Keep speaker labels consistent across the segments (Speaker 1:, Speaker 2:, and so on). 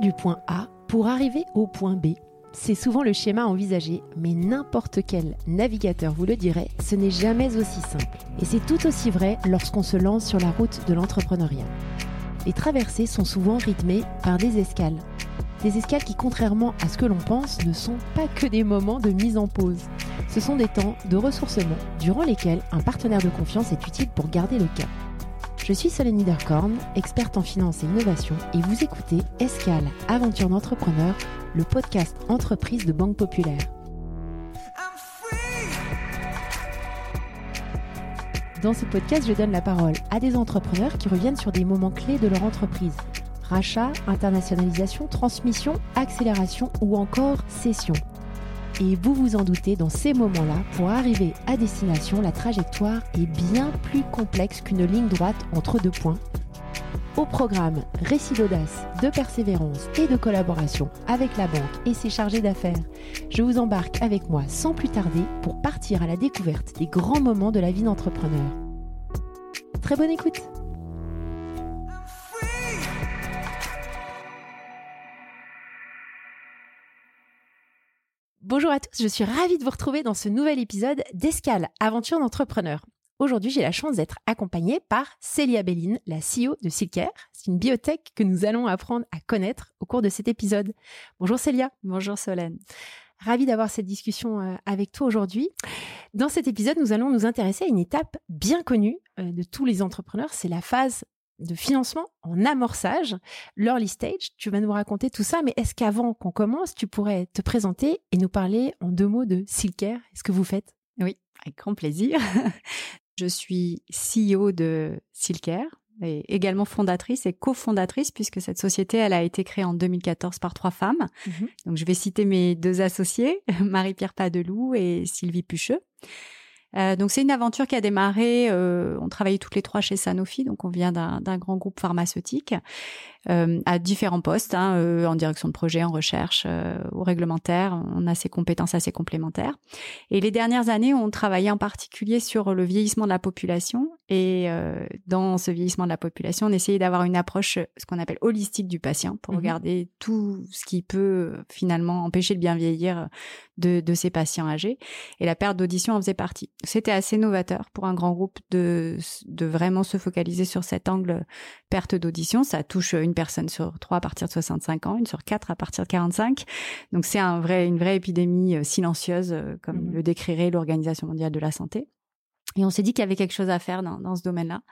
Speaker 1: Du point A pour arriver au point B. C'est souvent le schéma envisagé, mais n'importe quel navigateur vous le dirait, ce n'est jamais aussi simple. Et c'est tout aussi vrai lorsqu'on se lance sur la route de l'entrepreneuriat. Les traversées sont souvent rythmées par des escales. Des escales qui, contrairement à ce que l'on pense, ne sont pas que des moments de mise en pause. Ce sont des temps de ressourcement durant lesquels un partenaire de confiance est utile pour garder le cap. Je suis Solène Niederkorn, experte en finance et innovation, et vous écoutez Escale, aventure d'entrepreneur, le podcast entreprise de Banque Populaire. Dans ce podcast, je donne la parole à des entrepreneurs qui reviennent sur des moments clés de leur entreprise. Rachat, internationalisation, transmission, accélération ou encore cession. Et vous vous en doutez, dans ces moments-là, pour arriver à destination, la trajectoire est bien plus complexe qu'une ligne droite entre deux points. Au programme, récit d'audace, de persévérance et de collaboration avec la banque et ses chargés d'affaires. Je vous embarque avec moi sans plus tarder pour partir à la découverte des grands moments de la vie d'entrepreneur. Très bonne écoute Bonjour à tous, je suis ravie de vous retrouver dans ce nouvel épisode d'Escale, aventure d'entrepreneur. Aujourd'hui, j'ai la chance d'être accompagnée par Célia Belline, la CEO de Silker. C'est une biotech que nous allons apprendre à connaître au cours de cet épisode. Bonjour Célia.
Speaker 2: Bonjour Solène.
Speaker 1: Ravie d'avoir cette discussion euh, avec toi aujourd'hui. Dans cet épisode, nous allons nous intéresser à une étape bien connue euh, de tous les entrepreneurs, c'est la phase de financement en amorçage, l'early stage. Tu vas nous raconter tout ça, mais est-ce qu'avant qu'on commence, tu pourrais te présenter et nous parler en deux mots de Silker Est-ce que vous faites?
Speaker 2: Oui, avec grand plaisir. Je suis CEO de Silker et également fondatrice et cofondatrice puisque cette société, elle a été créée en 2014 par trois femmes. Mhm. Donc, je vais citer mes deux associés, Marie-Pierre Padeloup et Sylvie Pucheux. Euh, donc c'est une aventure qui a démarré. Euh, on travaillait toutes les trois chez Sanofi, donc on vient d'un grand groupe pharmaceutique euh, à différents postes, hein, en direction de projet, en recherche, ou réglementaire. On a ces compétences assez complémentaires. Et les dernières années, on travaillait en particulier sur le vieillissement de la population. Et dans ce vieillissement de la population, on essayait d'avoir une approche, ce qu'on appelle holistique du patient, pour mmh regarder tout ce qui peut finalement empêcher le bien vieillir de, de ces patients âgés. Et la perte d'audition en faisait partie c'était assez novateur pour un grand groupe de, de vraiment se focaliser sur cet angle perte d'audition. Ça touche une personne sur trois à partir de 65 ans, une sur quatre à partir de 45. Donc c'est un vrai, une vraie épidémie euh, silencieuse, euh, comme mmh le décrirait l'Organisation mondiale de la santé. Et on s'est dit qu'il y avait quelque chose à faire dans, dans ce domaine-là.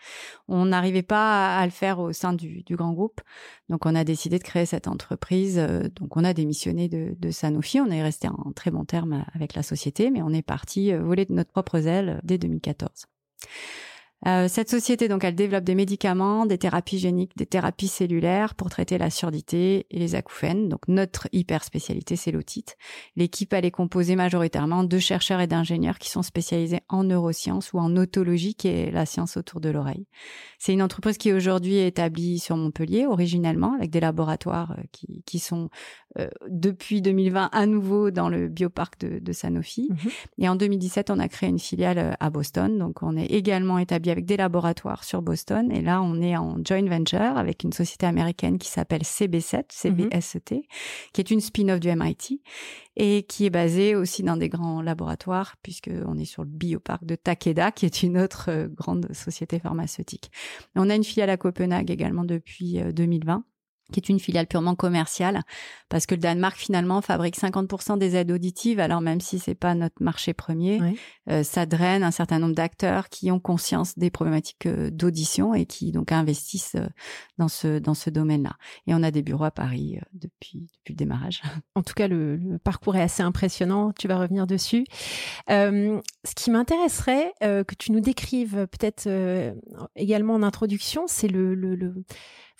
Speaker 2: On n'arrivait pas à, le faire au sein du, du, grand groupe. Donc, on a décidé de créer cette entreprise. Euh, donc, on a démissionné de, de, Sanofi. On est resté en très bon terme avec la société, mais on est parti euh, voler de notre propre aile dès 2014. Euh, cette société, donc, elle développe des médicaments, des thérapies géniques, des thérapies cellulaires pour traiter la surdité et les acouphènes. Donc, notre hyper spécialité, c'est l'otite. L'équipe, elle est composée majoritairement de chercheurs et d'ingénieurs qui sont spécialisés en neurosciences ou en otologie, qui est la science autour de l'oreille. C'est une entreprise qui aujourd'hui est établie sur Montpellier, originellement, avec des laboratoires euh, qui, qui sont depuis 2020 à nouveau dans le bioparc de, de Sanofi. Mhm. Et en 2017, on a créé une filiale à Boston. Donc, on est également établi avec des laboratoires sur Boston. Et là, on est en joint venture avec une société américaine qui s'appelle CB7, CBSET, mhm. qui est une spin-off du MIT et qui est basée aussi dans des grands laboratoires puisque on est sur le bioparc de Takeda, qui est une autre euh, grande société pharmaceutique. On a une filiale à Copenhague également depuis 2020 euh, qui est une filiale purement commerciale, parce que le Danemark finalement fabrique 50% des aides auditives. Alors même si c'est pas notre marché premier, euh, ça draine un certain nombre d'acteurs qui ont conscience des problématiques euh, d'audition et qui donc investissent euh, dans ce dans ce domaine-là. Et on a des bureaux à Paris depuis depuis le démarrage.
Speaker 1: En tout cas, le, le parcours est assez impressionnant. Tu vas revenir dessus. Euh, ce qui m'intéresserait que tu nous décrives peut-être également en introduction, c'est le, le, le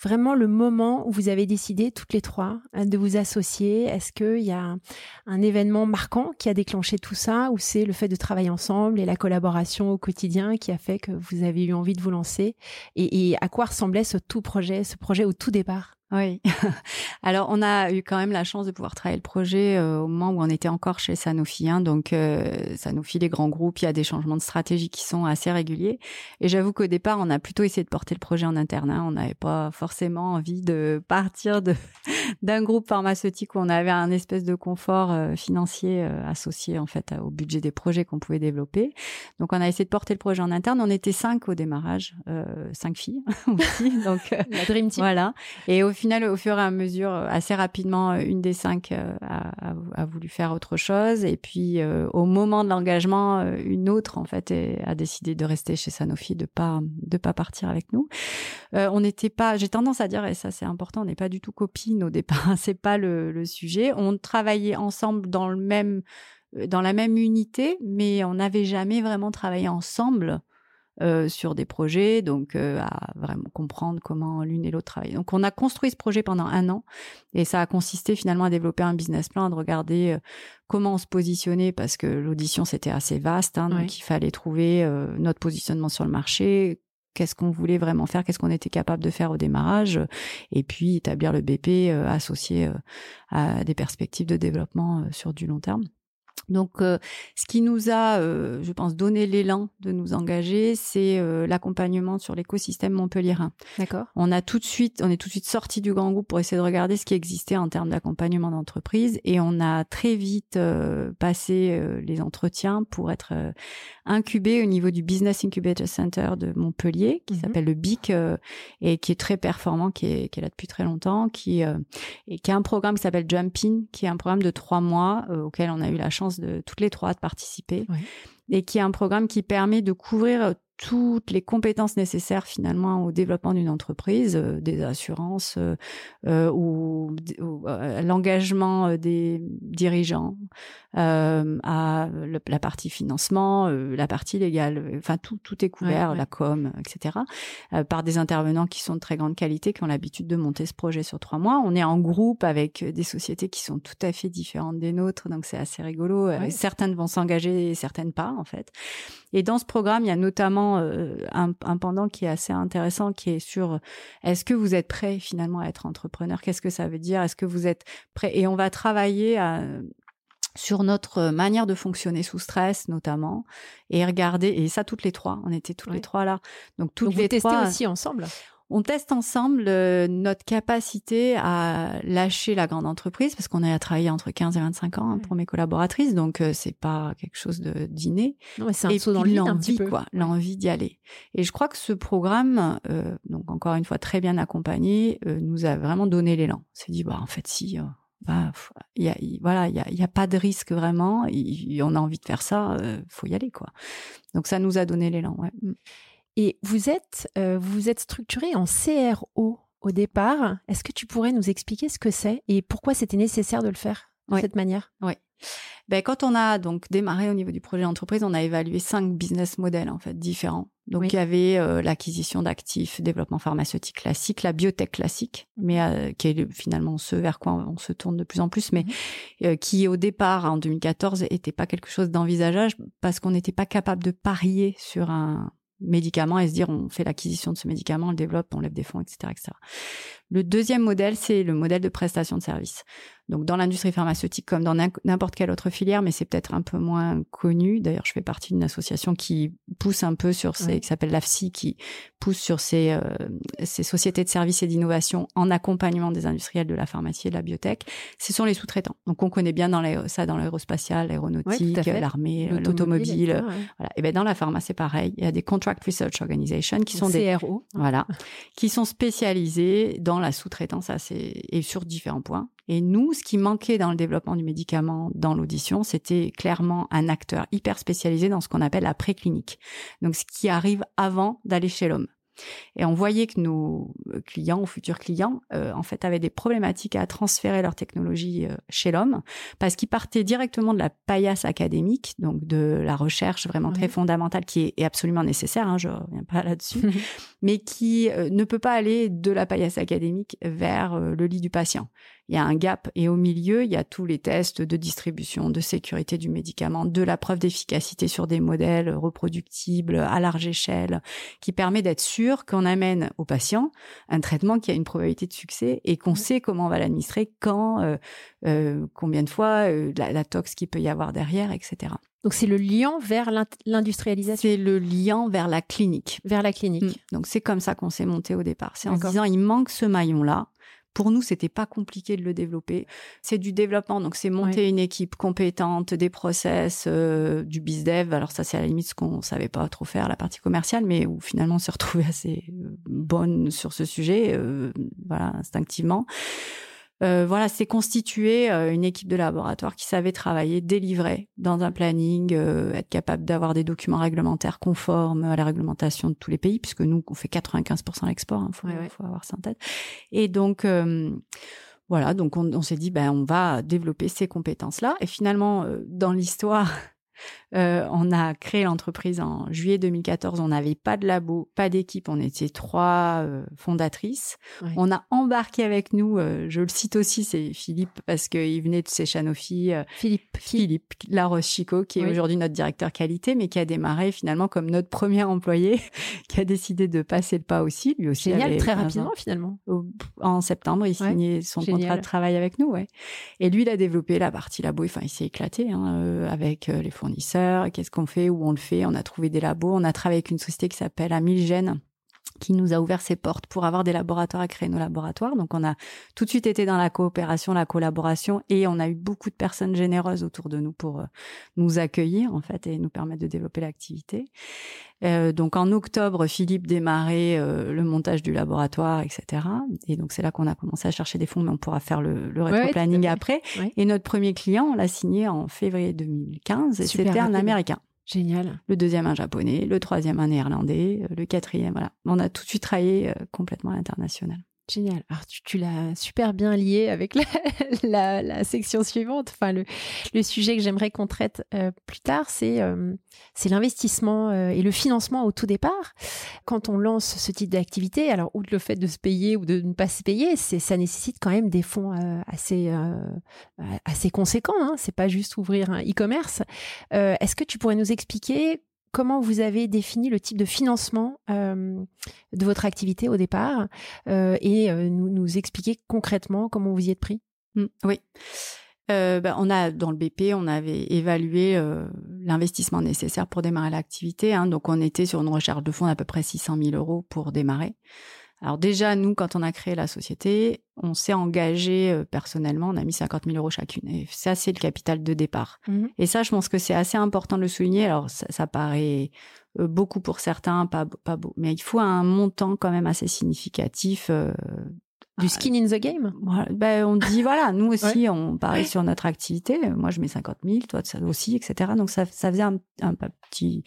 Speaker 1: vraiment le moment où vous avez décidé toutes les trois euh, de vous associer? Est-ce qu'il y a un, événement marquant qui a déclenché tout ça? Ou c'est le fait de travailler ensemble et la collaboration au quotidien qui a fait que vous avez eu envie de vous lancer? Et, à quoi ressemblait ce tout projet, ce projet au tout départ?
Speaker 2: Oui. Alors, on a eu quand même la chance de pouvoir travailler le projet euh, au moment où on était encore chez Sanofi. Hein. donc, euh, Sanofi, les grands groupes, il y a des changements de stratégie qui sont assez réguliers. Et j'avoue qu'au départ, on a plutôt essayé de porter le projet en interne. Hein. On n'avait pas forcément envie de partir de d'un groupe pharmaceutique où on avait un espèce de confort euh, financier associé en fait au budget des projets qu'on pouvait développer. Donc, on a essayé de porter le projet en interne. On était cinq au démarrage, cinq filles aussi. Donc,
Speaker 1: la dream team.
Speaker 2: Voilà. Et au final, au fur et à mesure, euh, assez rapidement, euh, une des cinq euh, a, a, voulu faire autre chose. Et puis, au moment de l'engagement, une autre, en fait, a décidé de rester chez Sanofi, de pas de pas partir avec nous. on n'était pas, j'ai tendance à dire, et ça c'est important, on n'est pas du tout copines au départ. c'est pas le, le sujet. On travaillait ensemble dans le même dans la même unité, mais on n'avait jamais vraiment travaillé ensemble euh, sur des projets, donc euh, à vraiment comprendre comment l'une et l'autre travaillent. Donc on a construit ce projet pendant un an et ça a consisté finalement à développer un business plan, de regarder euh, comment on se positionnait parce que l'audition c'était assez vaste, hein, donc il fallait trouver notre positionnement sur le marché, qu'est-ce qu'on voulait vraiment faire, qu'est-ce qu'on était capable de faire au démarrage, et puis établir le BP associé à des perspectives de développement sur du long terme. Donc, euh, ce qui nous a, euh, je pense, donné l'élan de nous engager, c'est euh, l'accompagnement sur l'écosystème montpelliérain.
Speaker 1: D'accord.
Speaker 2: On a tout de suite, on est tout de suite sorti du grand groupe pour essayer de regarder ce qui existait en termes d'accompagnement d'entreprise, et on a très vite passé les entretiens pour être incubé au niveau du Business Incubator Center de Montpellier, qui mhm. s'appelle le BIC et qui est très performant, qui est, qui est là depuis très longtemps, qui et qui a un programme qui s'appelle Jumpin, qui est un programme de trois mois auquel on a eu la chance de toutes les trois de participer et qui est un programme qui permet de couvrir toutes les compétences nécessaires finalement au développement d'une entreprise, euh, des assurances euh, euh ou, euh, l'engagement des dirigeants, à la partie financement, la partie légale, enfin tout tout est couvert, la com, etc. par des intervenants qui sont de très grande qualité, qui ont l'habitude de monter ce projet sur trois mois. On est en groupe avec des sociétés qui sont tout à fait différentes des nôtres, donc c'est assez rigolo. Certaines vont s'engager, certaines pas en fait. Et dans ce programme, il y a notamment euh, un, pendant qui est assez intéressant, qui est sur est-ce que vous êtes prêt finalement à être entrepreneur? Qu'est-ce que ça veut dire? Est-ce que vous êtes prêt? Et on va travailler sur notre manière de fonctionner sous stress notamment et regarder et ça toutes les trois on était toutes les trois là.
Speaker 1: Donc toutes les vous trois aussi ensemble?
Speaker 2: On teste ensemble euh, notre capacité à lâcher la grande entreprise parce qu'on a travaillé entre 15 et 25 ans hein, pour mes collaboratrices, donc euh, c'est pas quelque chose de dîner.
Speaker 1: c'est un saut dans le un petit peu.
Speaker 2: quoi, l'envie d'y aller. Et je crois que ce programme, euh, donc encore une fois très bien accompagné, nous a vraiment donné l'élan. On s'est dit bah en fait si. bah, il y a, voilà, il y a, y a, pas de risque vraiment. on a envie de faire ça, faut y aller quoi. Donc ça nous a donné l'élan. Ouais.
Speaker 1: Et vous êtes, euh, vous êtes structuré en CRO au départ. Est-ce que tu pourrais nous expliquer ce que c'est et pourquoi c'était nécessaire de le faire de cette manière?
Speaker 2: Oui. Ben, quand on a donc démarré au niveau du projet d'entreprise, on a évalué cinq business models en fait différents. Donc il y avait euh, l'acquisition d'actifs, développement pharmaceutique classique, la biotech classique, mais euh, qui est finalement ce vers quoi on, se tourne de plus en plus, mais mhm. qui au départ en 2014 était pas quelque chose d'envisageable parce qu'on n'était pas capable de parier sur un médicament et se dire on fait l'acquisition de ce médicament, on le développe, on lève des fonds, etc., etc. Le deuxième modèle, c'est le modèle de prestation de service. Donc dans l'industrie pharmaceutique comme dans n'importe quelle autre filière, mais c'est peut-être un peu moins connu. D'ailleurs, je fais partie d'une association qui pousse un peu sur ces, qui s'appelle l'AFSI, qui pousse sur ces, euh, ces sociétés de services et d'innovation en accompagnement des industriels de la pharmacie et de la biotech. Ce sont les sous-traitants. Donc on connaît bien dans ça dans l'aérospatial, l'aéronautique, l'armée, l'automobile. Voilà. Et ben dans la pharma, c'est pareil. Il y a des contract research organizations qui sont des
Speaker 1: CRO,
Speaker 2: voilà, qui sont spécialisés dans la sous-traitance et sur différents points. Et nous, ce qui manquait dans le développement du médicament, dans l'audition, c'était clairement un acteur hyper spécialisé dans ce qu'on appelle la préclinique. Donc, ce qui arrive avant d'aller chez l'homme. Et on voyait que nos euh, clients ou futurs clients, euh, en fait, avaient des problématiques à transférer leur technologie euh, chez l'homme parce qu'ils partaient directement de la paillasse académique, donc de la recherche vraiment très fondamentale qui est, absolument nécessaire, hein, je reviens pas là-dessus, mais qui ne peut pas aller de la paillasse académique vers le lit du patient. Il y a un gap. Et au milieu, il y a tous les tests de distribution, de sécurité du médicament, de la preuve d'efficacité sur des modèles reproductibles à large échelle, qui permet d'être sûr qu'on amène au patient un traitement qui a une probabilité de succès et qu'on sait comment on va l'administrer, quand, euh, euh, combien de fois, euh, la, la tox qu'il peut y avoir derrière, etc.
Speaker 1: Donc c'est le lien vers l'industrialisation.
Speaker 2: C'est le lien vers la clinique.
Speaker 1: Vers la clinique.
Speaker 2: Mm. Donc c'est comme ça qu'on s'est monté au départ. C'est en se disant il manque ce maillon là. Pour nous, c'était pas compliqué de le développer. C'est du développement, donc c'est monter une équipe compétente, des process, euh, du biz dev. Alors ça, c'est à la limite ce qu'on savait pas trop faire, la partie commerciale, mais où finalement on s'est retrouvé assez euh, bonne sur ce sujet, euh, voilà, instinctivement. Euh, voilà, c'est constituer euh, une équipe de laboratoire qui savait travailler, délivrer dans un planning, euh, être capable d'avoir des documents réglementaires conformes à la réglementation de tous les pays, puisque nous, on fait 95% l'export, il hein, faut, faut, avoir ça en tête. Et donc, voilà, donc on, on s'est dit, ben, on va développer ces compétences-là. Et finalement, dans l'histoire, euh, on a créé l'entreprise en juillet 2014. On n'avait pas de labo, pas d'équipe. On était trois euh, fondatrices. On a embarqué avec nous, euh, je le cite aussi, c'est Philippe parce qu'il venait de chez Sanofi.
Speaker 1: Philippe.
Speaker 2: Philippe Laroche-Chico, qui est aujourd'hui notre directeur qualité, mais qui a démarré finalement comme notre premier employé, qui a décidé de passer le pas aussi. Lui aussi.
Speaker 1: Génial, très rapidement finalement.
Speaker 2: en septembre, il signait son contrat de travail avec nous. Ouais. Et lui, il a développé la partie labo. Enfin, il s'est éclaté hein, avec les fournisseurs qu'est-ce qu'on fait, où on le fait. On a trouvé des labos. On a travaillé avec une société qui s'appelle Amilgen qui nous a ouvert ses portes pour avoir des laboratoires à créer nos laboratoires. Donc on a tout de suite été dans la coopération, la collaboration et on a eu beaucoup de personnes généreuses autour de nous pour euh, nous accueillir en fait et nous permettre de développer l'activité. Euh, donc en octobre, Philippe démarrait euh, le montage du laboratoire, etc. Et donc c'est là qu'on a commencé à chercher des fonds, mais on pourra faire le, le rétro-planning après. Et notre premier client, on l'a signé en février 2015 et c'était un Américain.
Speaker 1: Génial.
Speaker 2: Le deuxième un japonais, le troisième un néerlandais, euh, le quatrième, voilà. On a tout de suite travaillé euh, complètement à l'international.
Speaker 1: Génial. Alors, tu, l'as super bien lié avec la, section suivante. Enfin, le, sujet que j'aimerais qu'on traite euh, plus tard, c'est euh, l'investissement euh, et le financement au tout départ. Quand on lance ce type d'activité, alors, outre le fait de se payer ou de ne pas se payer, ça nécessite quand même des fonds assez assez conséquents. Hein. C'est pas juste ouvrir un e-commerce. Est-ce que tu pourrais nous expliquer comment vous avez défini le type de financement euh, de votre activité au départ euh, et euh, nous, expliquer concrètement comment vous y êtes pris?
Speaker 2: Mmh, Oui. Ben, on a dans le BP, on avait évalué l'investissement nécessaire pour démarrer l'activité. Hein, donc on était sur une recherche de fonds d'à peu près 600 000 euros pour démarrer. Alors déjà, nous, quand on a créé la société, on s'est engagé euh, personnellement, on a mis 50 000 euros chacune. Et ça, c'est le capital de départ. Mhm. Et ça, je pense que c'est assez important de le souligner. Alors, ça, paraît euh, beaucoup pour certains, pas, pas beau. Mais il faut un montant quand même assez significatif. Euh,
Speaker 1: du skin in the game?
Speaker 2: Ben, On dit, voilà, nous aussi, on parie sur notre activité. Moi, je mets 50 000, toi ça aussi, etc. Donc, ça, ça faisait un, petit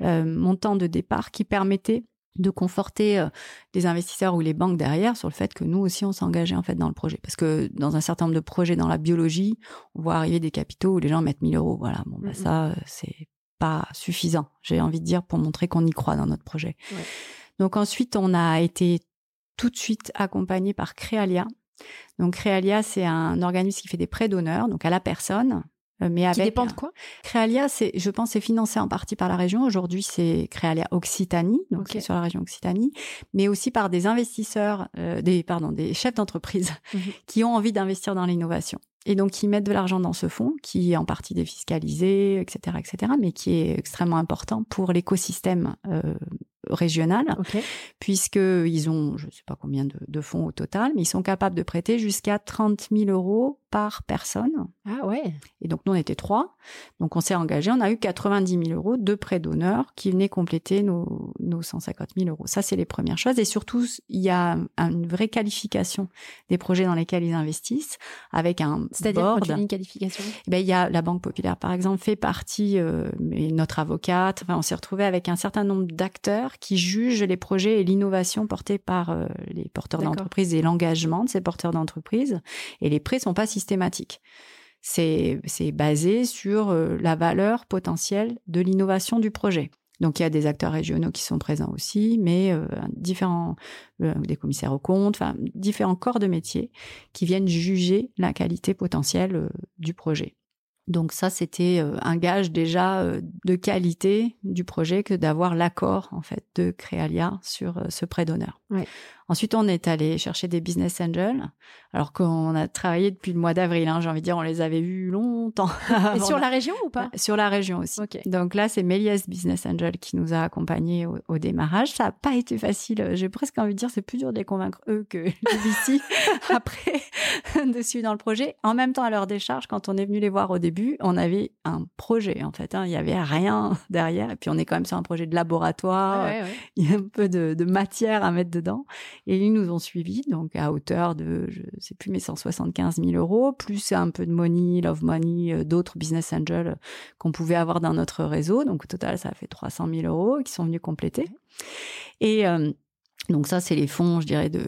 Speaker 2: montant de départ qui permettait de conforter euh, les investisseurs ou les banques derrière sur le fait que nous aussi on s'engageait en fait dans le projet. Parce que dans un certain nombre de projets dans la biologie on voit arriver des capitaux où les gens mettent 1000 euros. Voilà bon bah, ça euh, c'est pas suffisant j'ai envie de dire pour montrer qu'on y croit dans notre projet. Donc ensuite on a été tout de suite accompagné par Créalia. Donc Créalia c'est un organisme qui fait des prêts d'honneur donc à la personne
Speaker 1: mais avec, qui dépend de quoi?
Speaker 2: Créalia, c'est, je pense, c'est financé en partie par la région. Aujourd'hui, c'est Créalia Occitanie, donc c'est sur la région Occitanie, mais aussi par des investisseurs, euh, des pardon, des chefs d'entreprise mhm. qui ont envie d'investir dans l'innovation et donc qui mettent de l'argent dans ce fonds qui est en partie défiscalisé, etc., etc., mais qui est extrêmement important pour l'écosystème euh, régional, okay. puisqu'ils ont, je ne sais pas combien de, de, fonds au total, mais ils sont capables de prêter jusqu'à 30 000 euros par personne.
Speaker 1: Ah ouais.
Speaker 2: Et donc nous on était trois, donc on s'est engagé, on a eu 90 000 euros de prêts d'honneur qui venaient compléter nos, nos 150 000 euros. Ça c'est les premières choses et surtout il y a une vraie qualification des projets dans lesquels ils investissent avec un
Speaker 1: C'est-à-dire une qualification?
Speaker 2: Eh ben il y a la Banque Populaire par exemple fait partie, euh, notre avocate. Enfin on s'est retrouvé avec un certain nombre d'acteurs qui jugent les projets et l'innovation portée par euh, les porteurs d'entreprise et l'engagement de ces porteurs d'entreprise et les prêts sont pas systématique. C'est basé sur euh, la valeur potentielle de l'innovation du projet. Donc il y a des acteurs régionaux qui sont présents aussi, mais euh, différents, euh, des commissaires aux comptes, enfin différents corps de métier qui viennent juger la qualité potentielle du projet. Donc ça, c'était un gage déjà de qualité du projet que d'avoir l'accord en fait de Créalia sur ce prêt d'honneur. Ensuite, on est allé chercher des business angels, alors qu'on a travaillé depuis le mois d'avril. Hein, j'ai envie de dire, on les avait vus longtemps.
Speaker 1: Et sur la région ou pas?
Speaker 2: Sur la région aussi. Donc là, c'est Méliès Business Angel qui nous a accompagnés au, démarrage. Ça n'a pas été facile. J'ai presque envie de dire, c'est plus dur de les convaincre eux que ici après de suivre dans le projet. En même temps, à leur décharge, quand on est venu les voir au début, on avait un projet en fait. Hein. Il y avait rien derrière. Et puis on est quand même sur un projet de laboratoire. Il y a un peu de, de matière à mettre dedans. Et ils nous ont suivis, donc à hauteur de, je sais plus, mais 175 000 euros, plus un peu de money, love money, euh, d'autres business angels qu'on pouvait avoir dans notre réseau. Donc au total, ça a fait 300 000 euros qui sont venus compléter. Et euh, donc ça, c'est les fonds, je dirais, de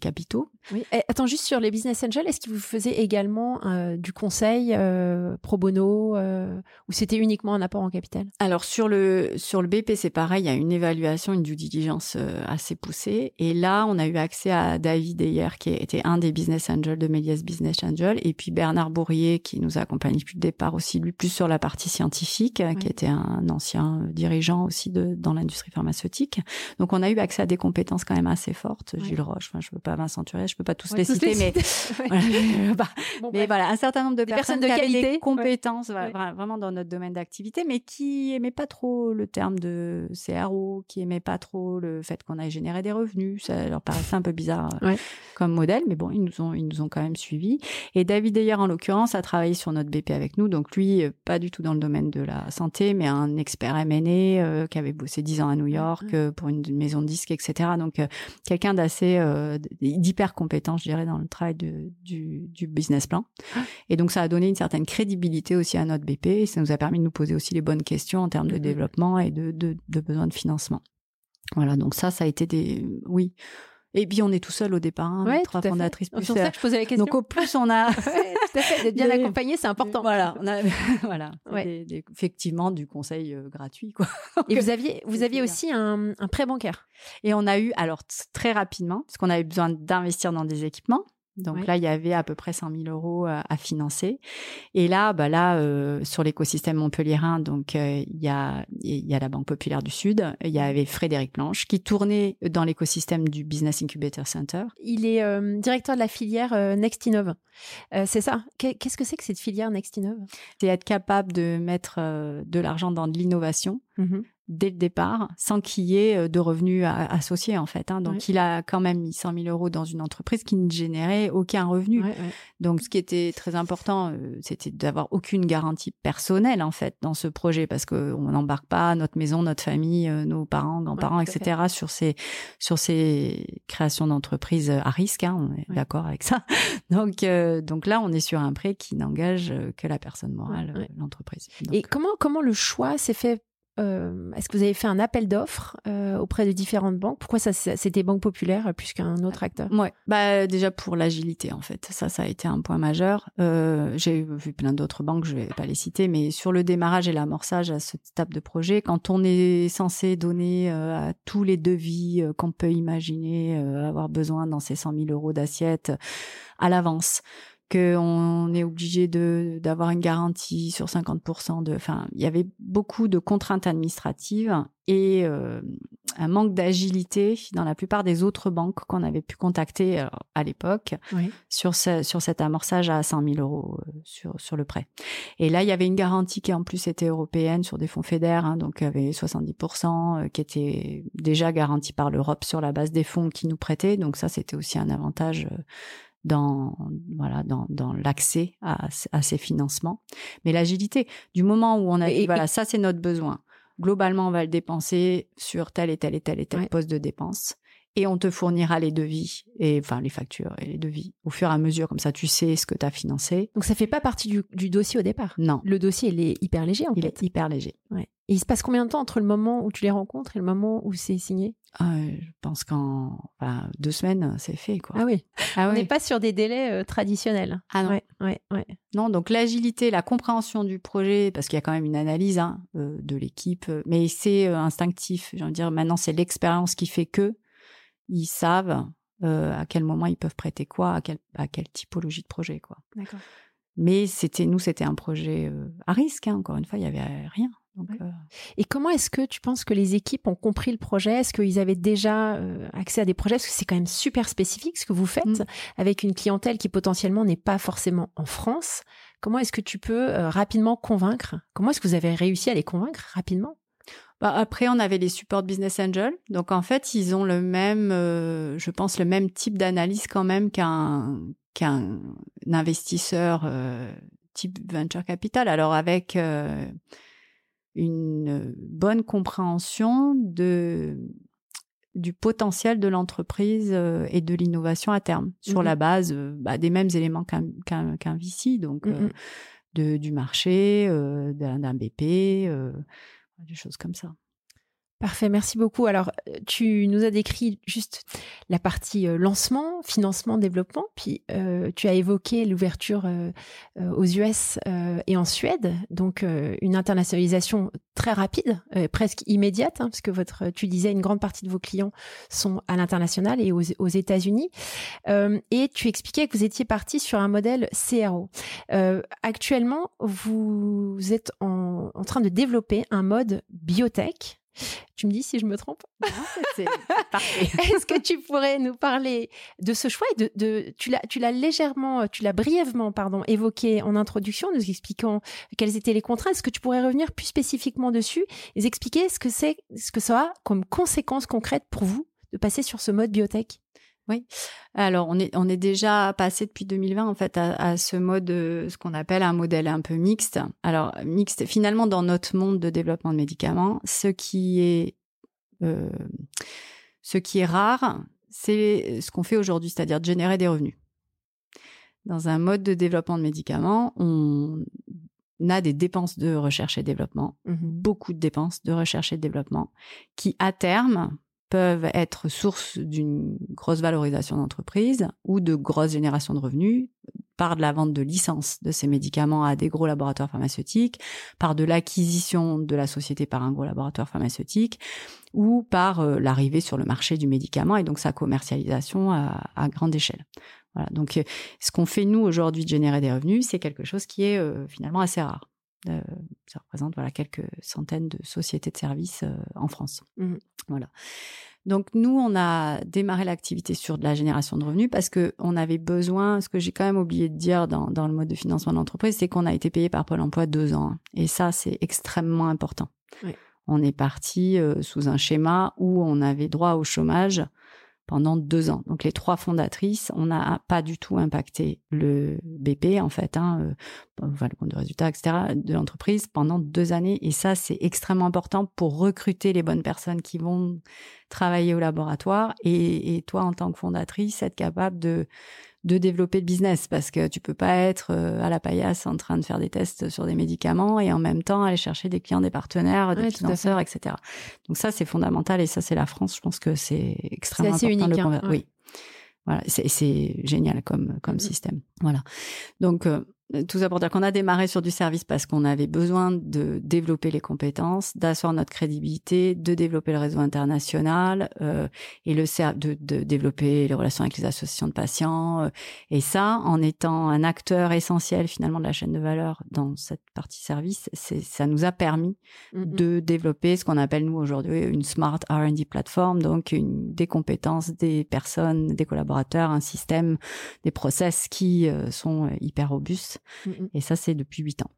Speaker 2: capitaux.
Speaker 1: Oui. Eh, attends, juste sur les business angels, est-ce que vous faisiez également euh, du conseil euh, pro bono euh, ou c'était uniquement un apport en capital?
Speaker 2: Alors sur le sur le BP, c'est pareil, il y a une évaluation, une due diligence assez poussée. Et là, on a eu accès à David hier, qui était un des business angels de Méliès Business Angel, et puis Bernard Bourrier, qui nous a accompagnés depuis le départ aussi, lui plus sur la partie scientifique, qui était un ancien dirigeant aussi de dans l'industrie pharmaceutique. Donc on a eu accès à des compétences quand même assez fortes. Gilles Roche, enfin, je veux pas Vincent Turret, je peux pas tous les citer, mais, mais voilà, un certain nombre de personnes, de qualité, des compétences vraiment dans notre domaine d'activité, mais qui aimaient pas trop le terme de CRO, qui aimaient pas trop le fait qu'on aille générer des revenus. Ça leur paraissait un peu bizarre euh, comme modèle, mais bon, ils nous ont, ils nous ont quand même suivis. Et David Ayer, en l'occurrence, a travaillé sur notre BP avec nous. Donc lui, euh, pas du tout dans le domaine de la santé, mais un expert M&A euh, qui avait bossé 10 ans à New York pour une maison de disques, etc. Donc quelqu'un d'assez d'hyper compétent, je dirais, dans le travail de, du, du, business plan. Ah. Et donc, ça a donné une certaine crédibilité aussi à notre BP et ça nous a permis de nous poser aussi les bonnes questions en termes de développement et de, de, de besoins de financement. Voilà, donc ça, ça a été des... Oui, et puis on est tout seul au départ, hein, trois fondatrices
Speaker 1: plus. Ça que je posais la question.
Speaker 2: Donc au plus on a,
Speaker 1: tout à fait, d'être bien accompagné, c'est important.
Speaker 2: Voilà, on a, voilà, effectivement du conseil euh, gratuit quoi.
Speaker 1: Et vous aviez, vous aviez aussi un, un prêt bancaire?
Speaker 2: Et on a eu, alors très rapidement, parce qu'on avait besoin d'investir dans des équipements. Donc là, il y avait à peu près 100 000 euros à, financer. Et là, bah là, euh, sur l'écosystème montpelliérain, donc euh, il y a il y a la Banque Populaire du Sud, il y avait Frédéric Planche qui tournait dans l'écosystème du Business Incubator Center.
Speaker 1: Il est euh, directeur de la filière Nextinov. c'est ça. Qu'est-ce que c'est que cette filière Nextinov
Speaker 2: C'est être capable de mettre de l'argent dans de l'innovation. Mmh dès le départ, sans qu'il y ait euh, de revenus associés en fait. Hein. Donc il a quand même mis 100 000 euros dans une entreprise qui ne générait aucun revenu. Donc ce qui était très important, euh, c'était d'avoir aucune garantie personnelle en fait dans ce projet parce qu'on n'embarque pas notre maison, notre famille, euh, nos parents, grands-parents, etc. sur ces sur ces créations d'entreprises à risque. Hein, on est d'accord avec ça. Donc donc là, on est sur un prêt qui n'engage que la personne morale, l'entreprise.
Speaker 1: Et comment comment le choix s'est fait euh, est-ce que vous avez fait un appel d'offres euh, auprès de différentes banques? Pourquoi ça c'était Banque Populaire plus qu'un autre acteur?
Speaker 2: Ouais, bah déjà pour l'agilité en fait, ça ça a été un point majeur. Euh, j'ai vu plein d'autres banques, je vais pas les citer, mais sur le démarrage et l'amorçage à cette étape de projet, quand on est censé donner à tous les devis qu'on peut imaginer avoir besoin dans ces 100 000 euros d'assiette à l'avance qu'on est obligé de d'avoir une garantie sur 50% de enfin il y avait beaucoup de contraintes administratives et euh, un manque d'agilité dans la plupart des autres banques qu'on avait pu contacter euh, à l'époque sur ce, sur cet amorçage à 100 000 euros euh, sur sur le prêt. Et là il y avait une garantie qui en plus était européenne sur des fonds fédères hein, donc il y avait 70% qui était déjà garantie par l'Europe sur la base des fonds qui nous prêtaient. Donc ça c'était aussi un avantage dans voilà dans, dans l'accès à, à, ces financements. Mais l'agilité, du moment où on a dit voilà ça c'est notre besoin, globalement on va le dépenser sur tel et tel et tel et tel poste de dépense. Et on te fournira les devis et enfin les factures et les devis au fur et à mesure comme ça tu sais ce que tu as financé.
Speaker 1: Donc ça fait pas partie du, dossier au départ?
Speaker 2: Non.
Speaker 1: Le dossier il est hyper léger en
Speaker 2: il
Speaker 1: fait.
Speaker 2: est hyper léger.
Speaker 1: Ouais. Et il se passe combien de temps entre le moment où tu les rencontres et le moment où c'est signé?
Speaker 2: Ah, Je pense qu'en deux semaines c'est fait quoi.
Speaker 1: Ah oui. Ah on n'est pas sur des délais euh, traditionnels.
Speaker 2: Ah non.
Speaker 1: Ouais, ouais, ouais.
Speaker 2: Non donc l'agilité, la compréhension du projet parce qu'il y a quand même une analyse hein, euh, de l'équipe, euh, mais c'est instinctif. J'ai envie de dire maintenant c'est l'expérience qui fait que ils savent euh, à quel moment ils peuvent prêter quoi, à, à quelle typologie de projet, quoi.
Speaker 1: D'accord.
Speaker 2: Mais c'était nous, c'était un projet euh, à risque. Hein, encore une fois, il y avait rien.
Speaker 1: Euh, Et comment est-ce que tu penses que les équipes ont compris le projet? Est-ce qu'ils avaient déjà accès à des projets? Parce que c'est quand même super spécifique ce que vous faites mmh. avec une clientèle qui potentiellement n'est pas forcément en France. Comment est-ce que tu peux rapidement convaincre? Comment est-ce que vous avez réussi à les convaincre rapidement?
Speaker 2: Bah, après, on avait les support business angels. Donc, en fait, ils ont le même, euh, je pense, le même type d'analyse quand même qu'un qu'un investisseur euh, type venture capital. Alors, avec euh, une bonne compréhension de du potentiel de l'entreprise et de l'innovation à terme sur mmh la base bah, des mêmes éléments qu'un qu'un VC, donc mmh de, du marché, d'un BP des choses comme ça.
Speaker 1: Parfait, merci beaucoup. Alors, euh, tu nous as décrit juste la partie euh, lancement, financement, développement, puis euh, tu as évoqué l'ouverture aux US et en Suède, donc une internationalisation très rapide, presque immédiate, hein, parce que votre, tu disais, une grande partie de vos clients sont à l'international et aux, États-Unis. et tu expliquais que vous étiez parti sur un modèle CRO. actuellement, vous êtes en, en train de développer un mode biotech tu me dis si je me trompe? Est-ce que tu pourrais nous parler de ce choix de, de tu l'as tu l'as légèrement tu l'as brièvement pardon évoqué en introduction nous expliquant quelles étaient les contraintes est-ce que tu pourrais revenir plus spécifiquement dessus et expliquer ce que c'est ce que ça a comme conséquence concrète pour vous de passer sur ce mode biotech?
Speaker 2: Oui. Alors on est on est déjà passé depuis 2020 en fait à, ce mode euh, ce qu'on appelle un modèle un peu mixte. Alors mixte finalement dans notre monde de développement de médicaments, ce qui est euh, ce qui est rare, c'est ce qu'on fait aujourd'hui, c'est-à-dire de générer des revenus. Dans un mode de développement de médicaments, on a des dépenses de recherche et développement, mmh beaucoup de dépenses de recherche et développement, qui à terme peuvent être source d'une grosse valorisation d'entreprise ou de grosses générations de revenus par de la vente de licences de ces médicaments à des gros laboratoires pharmaceutiques, par de l'acquisition de la société par un gros laboratoire pharmaceutique ou par euh, l'arrivée sur le marché du médicament et donc sa commercialisation à, grande échelle. Voilà. Donc, euh, ce qu'on fait nous aujourd'hui de générer des revenus, c'est quelque chose qui est euh, finalement assez rare. Ça représente voilà quelques centaines de sociétés de services en France. Mmh. Voilà. Donc nous, on a démarré l'activité sur de la génération de revenus parce que on avait besoin. Ce que j'ai quand même oublié de dire dans, dans le mode de financement d'entreprise, c'est qu'on a été payé par Pôle Emploi deux ans, hein. et ça c'est extrêmement important. On est parti euh, sous un schéma où on avait droit au chômage pendant deux ans. Donc les trois fondatrices, on n'a pas du tout impacté le BP en fait, hein, euh, le compte de résultats, etc. de l'entreprise pendant deux années. Et ça, c'est extrêmement important pour recruter les bonnes personnes qui vont travailler au laboratoire. Et, et toi, en tant que fondatrice, être capable de de développer le business parce que tu peux pas être euh, à la paillasse en train de faire des tests sur des médicaments et en même temps aller chercher des clients, des partenaires, des financeurs, etc. Donc ça c'est fondamental et ça c'est la France. Je pense que c'est extrêmement
Speaker 1: assez
Speaker 2: important.
Speaker 1: Unique,
Speaker 2: hein. Oui. Voilà, c'est génial comme comme système. Voilà. Donc euh, tout ça pour dire qu'on a démarré sur du service parce qu'on avait besoin de développer les compétences, d'asseoir notre crédibilité, de développer le réseau international euh, et le de, de, développer les relations avec les associations de patients. Euh, et ça, en étant un acteur essentiel finalement de la chaîne de valeur dans cette partie service, ça nous a permis mm-hmm. de développer ce qu'on appelle nous aujourd'hui une smart R&D plateforme, donc une, des compétences, des personnes, des collaborateurs, un système, des process qui euh, sont hyper robustes Mmh, mmh. Et ça, c'est depuis huit ans.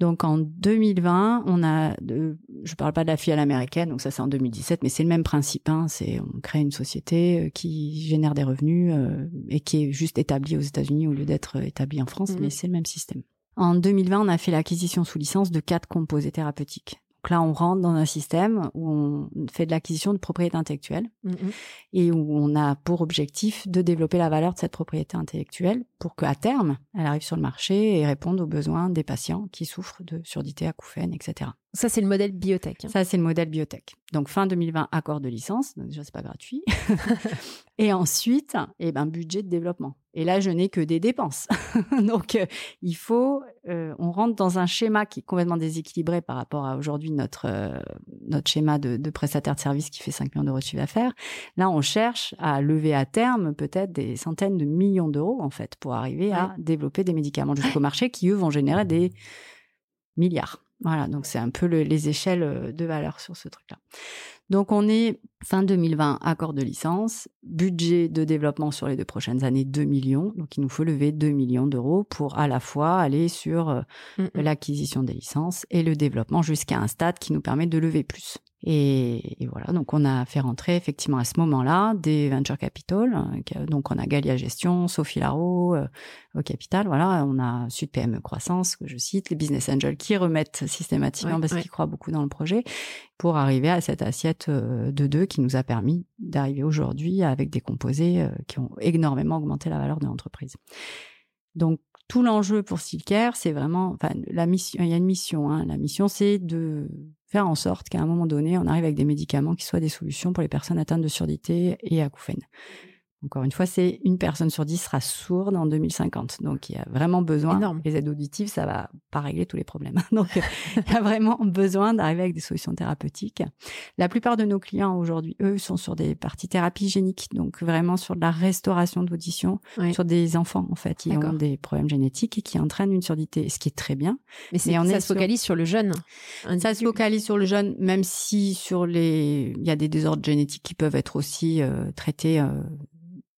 Speaker 2: Donc en 2020, on a, de, je parle pas de la filiale américaine, donc ça c'est en 2017, mais c'est le même principe. Hein, c'est on crée une société euh, qui génère des revenus euh, et qui est juste établie aux États-Unis au lieu d'être établie en France, mmh, mais c'est le même système. En 2020, on a fait l'acquisition sous licence de quatre composés thérapeutiques. Là, on rentre dans un système où on fait de l'acquisition de propriété intellectuelle mmh et où on a pour objectif de développer la valeur de cette propriété intellectuelle pour qu'à terme, elle arrive sur le marché et réponde aux besoins des patients qui souffrent de surdité acouphène, etc.
Speaker 1: Ça, c'est le modèle biotech.
Speaker 2: Hein. Ça, c'est le modèle biotech. Donc, fin 2020, accord de licence. Donc, déjà, c'est pas gratuit. et ensuite, eh ben, budget de développement. Et là, je n'ai que des dépenses. Donc, euh, il faut, euh, on rentre dans un schéma qui est complètement déséquilibré par rapport à aujourd'hui notre, euh, notre schéma de, de, prestataire de service qui fait 5 millions d'euros de chiffre d'affaires. Là, on cherche à lever à terme peut-être des centaines de millions d'euros, en fait, pour arriver à développer des médicaments jusqu'au marché qui, eux, vont générer des milliards. Voilà, donc c'est un peu les échelles euh, de valeur sur ce truc-là. Donc on est fin 2020, accord de licence, budget de développement sur les deux prochaines années 2 millions. Donc il nous faut lever 2 millions d'euros pour à la fois aller sur euh, mm, mm. l'acquisition des licences et le développement jusqu'à un stade qui nous permet de lever plus. Et, voilà, donc on a fait rentrer effectivement à ce moment-là des venture capital. Euh, donc on a Galia Gestion, Sophie Laro euh, au capital. Voilà, on a Sud PME Croissance que je cite, les business angels qui remettent systématiquement parce qu'ils croient beaucoup dans le projet pour arriver à cette assiette euh, de deux qui nous a permis d'arriver aujourd'hui avec des composés qui ont énormément augmenté la valeur de l'entreprise. Donc tout l'enjeu pour Silcare, c'est vraiment, enfin, la mission, il y a une mission, hein. la mission c'est de faire en sorte qu'à un moment donné, on arrive avec des médicaments qui soient des solutions pour les personnes atteintes de surdité et acouphènes. Encore une fois, c'est une personne sur dix sera sourde en 2050. Donc, il y a vraiment besoin. Énorme. Les aides auditives, ça va pas régler tous les problèmes. Donc, il y a vraiment besoin d'arriver avec des solutions thérapeutiques. La plupart de nos clients aujourd'hui, eux, sont sur des parties thérapie géniques. Donc, vraiment sur de la restauration d'audition, sur des enfants, en fait, qui ont des problèmes génétiques et qui entraînent une surdité, ce qui est très bien.
Speaker 1: Mais, on ça se focalise sur le jeune.
Speaker 2: Ça se focalise sur le jeune, même si sur les, il y a des désordres génétiques qui peuvent être aussi euh, traités euh,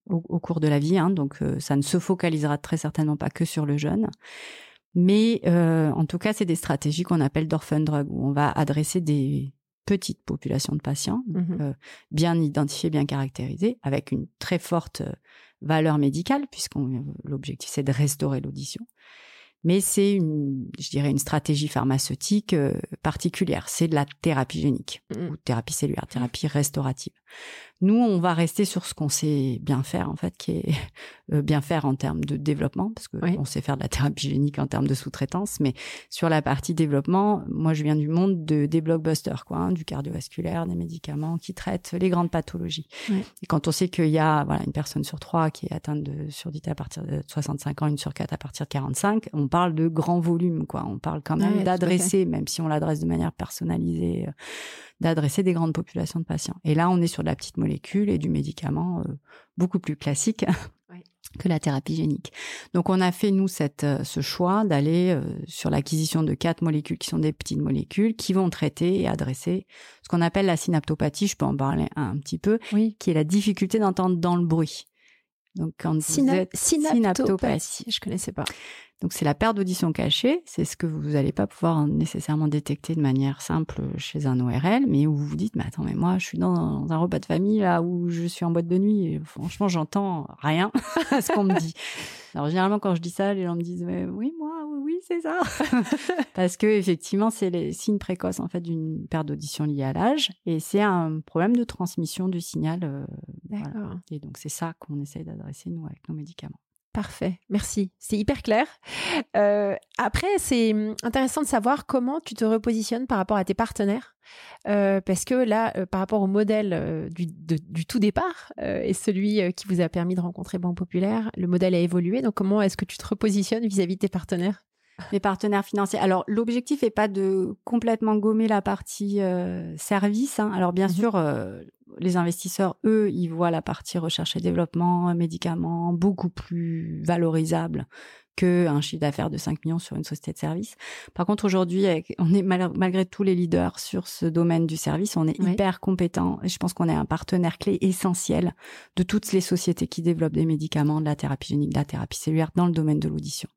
Speaker 2: au, cours de la vie. Hein, donc, euh, ça ne se focalisera très certainement pas que sur le jeune. Mais euh, en tout cas, c'est des stratégies qu'on appelle d'orphan drug, où on va adresser des petites populations de patients, mmh euh, bien identifiées, bien caractérisées, avec une très forte valeur médicale, puisqu'on l'objectif c'est de restaurer l'audition. Mais c'est une, je dirais, une stratégie pharmaceutique particulière. C'est de la thérapie génique mmh. ou thérapie cellulaire, thérapie restaurative. Nous, on va rester sur ce qu'on sait bien faire, en fait, qui est euh, bien faire en termes de développement, parce que on sait faire de la thérapie génique en termes de sous-traitance, mais sur la partie développement, moi, je viens du monde de, des blockbusters, quoi, hein, du cardiovasculaire, des médicaments qui traitent les grandes pathologies. Et quand on sait qu'il y a voilà, une personne sur trois qui est atteinte de surdité à partir de 65 ans, une sur quatre à partir de 45, on parle de grand volume, quoi. On parle quand même d'adresser, même si on l'adresse de manière personnalisée, euh, d'adresser des grandes populations de patients. Et là, on est sur de la petite molécule et du médicament euh, beaucoup plus classique. que la thérapie génique. Donc on a fait nous cette, euh, ce choix d'aller euh, sur l'acquisition de quatre molécules qui sont des petites molécules qui vont traiter et adresser ce qu'on appelle la synaptopathie, je peux en parler un, petit peu,
Speaker 1: oui.
Speaker 2: qui est la difficulté d'entendre dans le bruit.
Speaker 1: Donc quand synaptopathie, je connaissais pas.
Speaker 2: Donc c'est la perte d'audition cachée, c'est ce que vous n'allez pas pouvoir nécessairement détecter de manière simple chez un ORL, mais où vous vous dites, mais attends, mais moi je suis dans un repas de famille là où je suis en boîte de nuit, et franchement j'entends rien à ce qu'on me dit. Alors généralement quand je dis ça, les gens me disent, mais oui moi, oui, oui c'est ça, parce que effectivement c'est les signes précoces en fait d'une perte d'audition liée à l'âge, et c'est un problème de transmission du signal. Euh, Et donc c'est ça qu'on essaye d'adresser nous avec nos médicaments.
Speaker 1: Parfait, merci. C'est hyper clair. Euh, après, c'est hum, intéressant de savoir comment tu te repositionnes par rapport à tes partenaires. Euh, parce que là, euh, par rapport au modèle du, tout départ et celui qui vous a permis de rencontrer Banque Populaire, le modèle a évolué. Donc, comment est-ce que tu te repositionnes vis-à-vis de tes partenaires?
Speaker 2: Les partenaires financiers. Alors l'objectif est pas de complètement gommer la partie service. Hein. Alors bien mmh sûr, les investisseurs, eux, ils voient la partie recherche et développement, médicaments, beaucoup plus valorisable qu'un chiffre d'affaires de 5 millions sur une société de service. Par contre, aujourd'hui, on est malgré tous les leaders sur ce domaine du service, on est hyper compétent et je pense qu'on est un partenaire clé essentiel de toutes les sociétés qui développent des médicaments, de la thérapie génique, de la thérapie cellulaire dans le domaine de l'audition.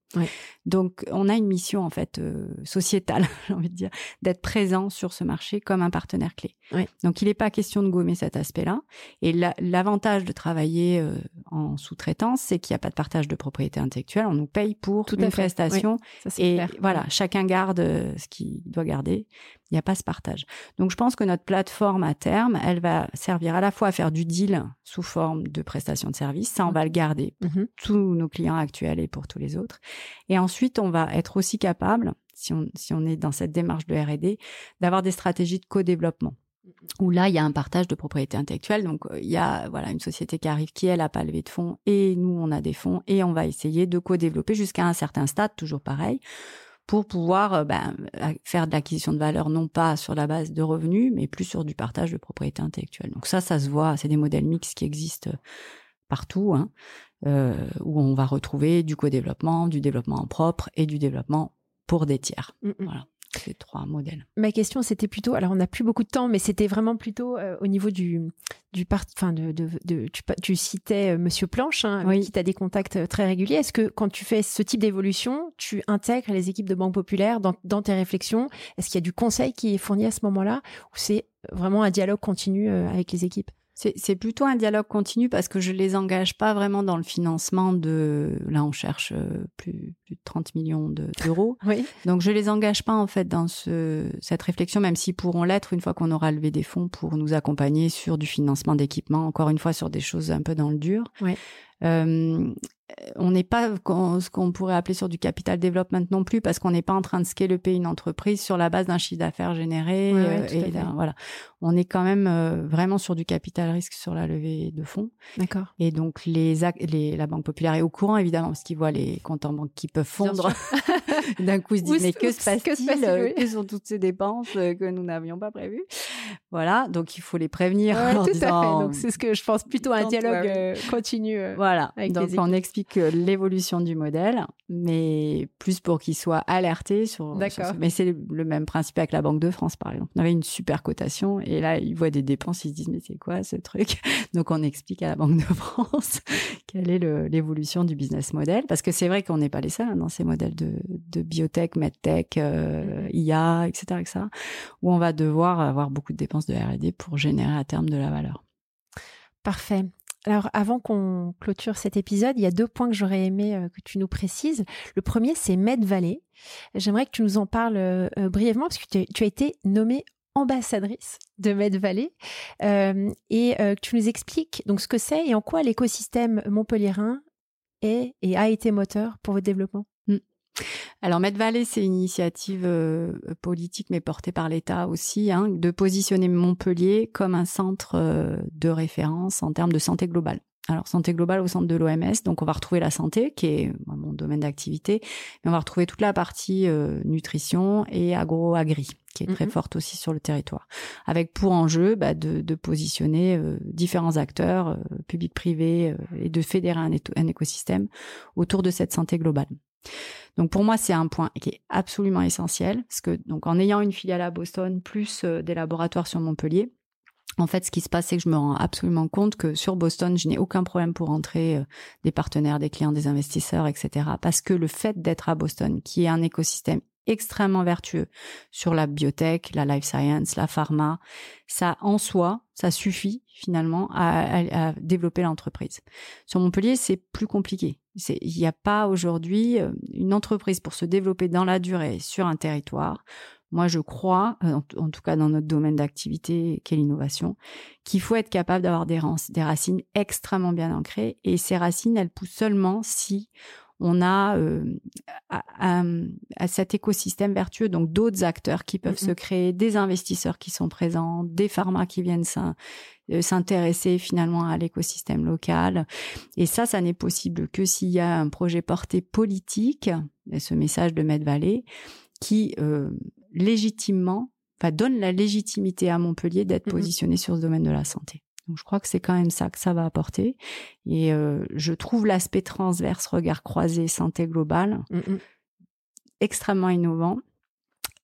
Speaker 2: Donc, on a une mission en fait euh, sociétale, j'ai envie de dire, d'être présent sur ce marché comme un partenaire clé. Donc, il n'est pas question de gommer cet aspect-là. Et l'avantage de travailler euh, en sous-traitance, c'est qu'il n'y a pas de partage de propriété intellectuelle. On nous paye pour Tout une prestation. et voilà, chacun garde euh, ce qu'il doit garder. Il n'y a pas ce partage. Donc je pense que notre plateforme à terme, elle va servir à la fois à faire du deal sous forme de prestation de service. Ça, on va le garder pour mhm. tous nos clients actuels et pour tous les autres. Et ensuite, on va être aussi capable, si on, si on est dans cette démarche de R&D, d'avoir des stratégies de co-développement où là, il y a un partage de propriété intellectuelle. Donc, euh, il y a voilà une société qui arrive qui, elle, a pas levé de fonds et nous, on a des fonds et on va essayer de co-développer jusqu'à un certain stade, toujours pareil, pour pouvoir euh, ben, faire de l'acquisition de valeur, non pas sur la base de revenus, mais plus sur du partage de propriété intellectuelle. Donc ça, ça se voit, c'est des modèles mixtes qui existent partout, hein, euh, où on va retrouver du co-développement, du développement en propre et du développement pour des tiers. Mm, mm. Voilà ces trois modèles.
Speaker 1: Ma question, c'était plutôt, alors on n'a plus beaucoup de temps, mais c'était vraiment plutôt euh, au niveau du, du enfin de, de, de tu, tu, citais euh, Monsieur Planche, hein, avec qui tu as des contacts euh, très réguliers. Est-ce que quand tu fais ce type d'évolution, tu intègres les équipes de Banque Populaire dans, dans tes réflexions? Est-ce qu'il y a du conseil qui est fourni à ce moment-là? Ou c'est vraiment un dialogue continu avec les équipes?
Speaker 2: C'est plutôt un dialogue continu parce que je les engage pas vraiment dans le financement de. Là, on cherche euh, plus, plus de 30 millions d'euros.
Speaker 1: oui.
Speaker 2: Donc, je les engage pas en fait dans ce, cette réflexion, même s'ils pourront l'être une fois qu'on aura levé des fonds pour nous accompagner sur du financement d'équipement. Encore une fois, sur des choses un peu dans le dur.
Speaker 1: Oui.
Speaker 2: Euh, on n'est pas ce qu'on pourrait appeler sur du capital development non plus parce qu'on n'est pas en train de scale-up une entreprise sur la base d'un chiffre d'affaires généré.
Speaker 1: Euh, et
Speaker 2: voilà, on est quand même euh, vraiment sur du capital risque sur la levée de fonds.
Speaker 1: D'accord.
Speaker 2: Et donc les, les la Banque Populaire est au courant évidemment parce qu'ils voient les comptes en banque qui peuvent fondre. D'un coup, ils se disent mais que se passe-t-il euh, Quelles sont toutes ces dépenses que nous n'avions pas prévues? Voilà, donc il faut les prévenir.
Speaker 1: tout à fait. Donc c'est ce que je pense plutôt un dialogue continu.
Speaker 2: voilà. Donc on explique l'évolution du modèle, mais plus pour qu'il soit alerté sur.
Speaker 1: D'accord.
Speaker 2: Mais c'est le même principe avec la Banque de France, par exemple. On avait une super cotation et là, ils voient des dépenses, ils se disent mais c'est quoi ce truc Donc on explique à la Banque de France quelle est l'évolution du business model, parce que c'est vrai qu'on n'est pas les seuls hein, dans ces modèles de, de biotech, medtech, euh. IA, etc., etc., où on va devoir avoir beaucoup de dépenses de R&D pour générer à terme de la valeur.
Speaker 1: Parfait. Alors, avant qu'on clôture cet épisode, il y a deux points que j'aurais aimé euh, que tu nous précises. Le premier, c'est Med Valley. J'aimerais que tu nous en parles euh, euh, brièvement parce que tu as, été nommée ambassadrice de Med Valley et que tu nous expliques donc ce que c'est et en quoi l'écosystème montpelliérain est et a été moteur pour votre développement.
Speaker 2: Alors, Med Valley, c'est une initiative euh, politique, mais portée par l'État aussi, hein, de positionner Montpellier comme un centre euh, de référence en termes de santé globale. Alors, santé globale au centre de l'OMS, donc on va retrouver la santé, qui est mon domaine d'activité, mais on va retrouver toute la partie euh, nutrition et agro-agri, qui est très mm-hmm. forte aussi sur le territoire, avec pour enjeu bah, de, de, positionner différents acteurs, publics, privés, et de fédérer un, un écosystème autour de cette santé globale. Donc pour moi, c'est un point qui est absolument essentiel, parce que donc en ayant une filiale à Boston plus euh, des laboratoires sur Montpellier, en fait, ce qui se passe, c'est que je me rends absolument compte que sur Boston, je n'ai aucun problème pour entrer euh, des partenaires, des clients, des investisseurs, etc. Parce que le fait d'être à Boston, qui est un écosystème extrêmement vertueux sur la biotech, la life science, la pharma. Ça, en soi, ça suffit finalement à, développer l'entreprise. Sur Montpellier, c'est plus compliqué. Il n'y a pas aujourd'hui euh, une entreprise pour se développer dans la durée sur un territoire. Moi, je crois, euh, en, tout cas dans notre domaine d'activité, qu'est l'innovation, qu'il faut être capable d'avoir des, des racines extrêmement bien ancrées. Et ces racines, elles poussent seulement si on a euh, à, cet écosystème vertueux donc d'autres acteurs qui peuvent se créer, des investisseurs qui sont présents, des pharma qui viennent euh, s'intéresser finalement à l'écosystème local. Et ça, ça n'est possible que s'il y a un projet porté politique, ce message de Med Valley, qui euh, légitimement, enfin, donne la légitimité à Montpellier d'être positionné sur ce domaine de la santé. Donc je crois que c'est quand même ça que ça va apporter. Et euh, je trouve l'aspect transverse, regard croisé, santé globale, mm, mm. extrêmement innovant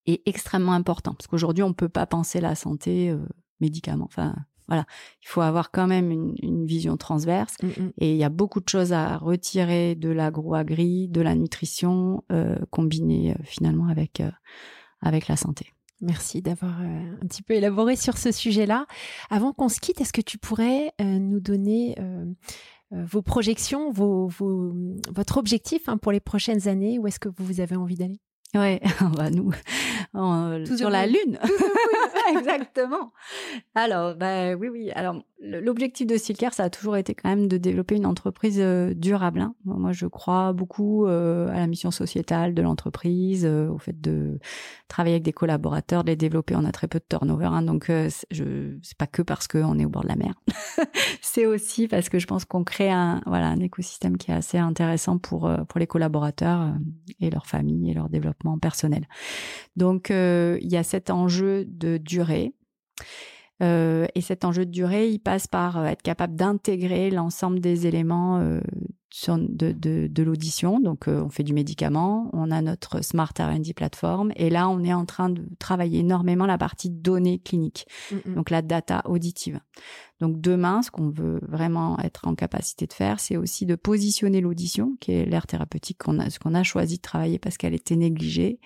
Speaker 2: et extrêmement important. Parce qu'aujourd'hui, on ne peut pas penser la santé euh, médicament. Enfin, voilà, il faut avoir quand même une, vision transverse. Mm, et il y a beaucoup de choses à retirer de l'agro-agri, de la nutrition, euh, combinée euh, finalement avec, avec la santé.
Speaker 1: Merci d'avoir euh, un petit peu élaboré sur ce sujet-là. Avant qu'on se quitte, est-ce que tu pourrais euh, nous donner euh, vos projections, votre objectif hein, pour les prochaines années? Où est-ce que vous avez envie d'aller?
Speaker 2: Ouais, nous, sur la lune. Exactement. Alors, bah, oui, oui. Alors, l'objectif de Silker, ça a toujours été quand même de développer une entreprise euh, durable. Hein. Moi, je crois beaucoup euh, à la mission sociétale de l'entreprise, euh, au fait de travailler avec des collaborateurs, de les développer. On a très peu de turnover, hein, donc je c'est pas que parce qu'on est au bord de la mer. c'est aussi parce que je pense qu'on crée un voilà un écosystème qui est assez intéressant pour pour les collaborateurs et leurs familles et leur développement personnel. Donc il y a cet enjeu de durée. Euh, et cet enjeu de durée, il passe par euh, être capable d'intégrer l'ensemble des éléments euh, de, de, de l'audition. Donc, on fait du médicament, on a notre Smart R&D plateforme, et là, on est en train de travailler énormément la partie données cliniques, mm, mm. donc la data auditive. Donc demain, ce qu'on veut vraiment être en capacité de faire, c'est aussi de positionner l'audition, qui est l'aire thérapeutique qu'on a, ce qu'on a choisi de travailler parce qu'elle était négligée,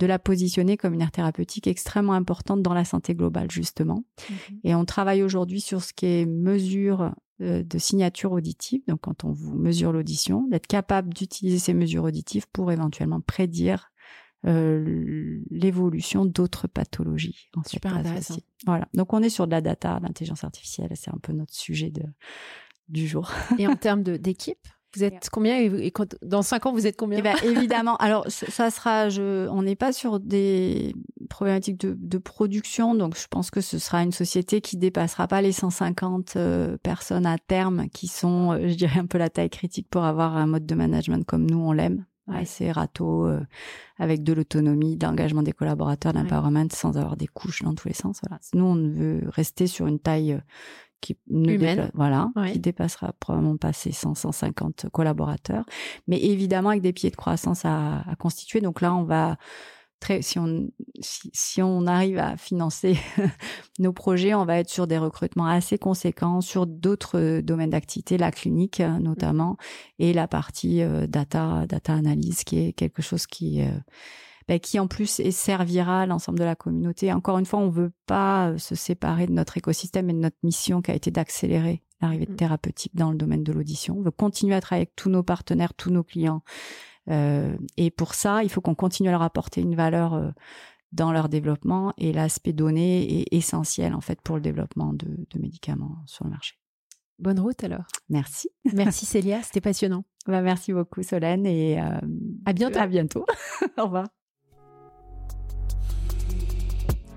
Speaker 2: de la positionner comme une aire thérapeutique extrêmement importante dans la santé globale justement. Mhm. Et on travaille aujourd'hui sur ce qui est mesure euh, de signature auditive. Donc quand on vous mesure l'audition, d'être capable d'utiliser ces mesures auditives pour éventuellement prédire euh, l'évolution d'autres pathologies.
Speaker 1: En Super intéressant.
Speaker 2: Voilà. Donc on est sur de la data, l'intelligence artificielle, c'est un peu notre sujet de, du jour.
Speaker 1: Et en termes d'équipe vous êtes combien et dans cinq ans vous êtes combien
Speaker 2: eh ben, Évidemment. Alors ça sera, je, on n'est pas sur des problématiques de, de, production, donc je pense que ce sera une société qui dépassera pas les 150 euh, personnes à terme, qui sont, euh, je dirais, un peu la taille critique pour avoir un mode de management comme nous on l'aime assez râteau, euh, avec de l'autonomie, d'engagement des collaborateurs, d'empowerment, sans avoir des couches dans tous les sens. Voilà. Nous, on veut rester sur une taille euh, qui
Speaker 1: Humaine.
Speaker 2: voilà, qui dépassera probablement pas ces 100, 150 collaborateurs, mais évidemment avec des pieds de croissance à, à constituer. Donc là, on va très, si on, si, on arrive à financer nos projets, on va être sur des recrutements assez conséquents sur d'autres euh, domaines d'activité, la clinique euh, notamment, et la partie euh, data, data analyse, qui est quelque chose qui, ben, qui en plus servira l'ensemble de la communauté. Encore une fois, on veut pas se séparer de notre écosystème et de notre mission qui a été d'accélérer l'arrivée de mmh. thérapeutiques dans le domaine de l'audition. On veut continuer à travailler avec tous nos partenaires, tous nos clients euh, et pour ça, il faut qu'on continue à leur apporter une valeur euh, dans leur développement et l'aspect donné est essentiel en fait pour le développement de, médicaments sur le marché.
Speaker 1: Bonne route alors.
Speaker 2: Merci.
Speaker 1: Merci Célia, c'était passionnant.
Speaker 2: Bah, merci beaucoup Solène et euh,
Speaker 1: à bientôt.
Speaker 2: À bientôt. Au revoir.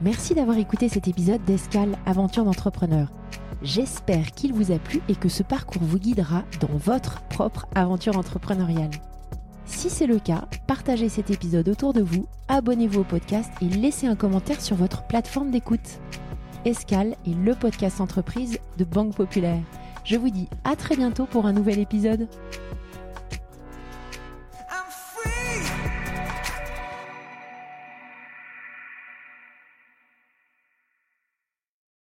Speaker 1: Merci d'avoir écouté cet épisode d'Escale Aventure d'entrepreneur. J'espère qu'il vous a plu et que ce parcours vous guidera dans votre propre aventure entrepreneuriale. Si c'est le cas, partagez cet épisode autour de vous, abonnez-vous au podcast et laissez un commentaire sur votre plateforme d'écoute. Escale est le podcast entreprise de Banque Populaire. Je vous dis à très bientôt pour un nouvel épisode.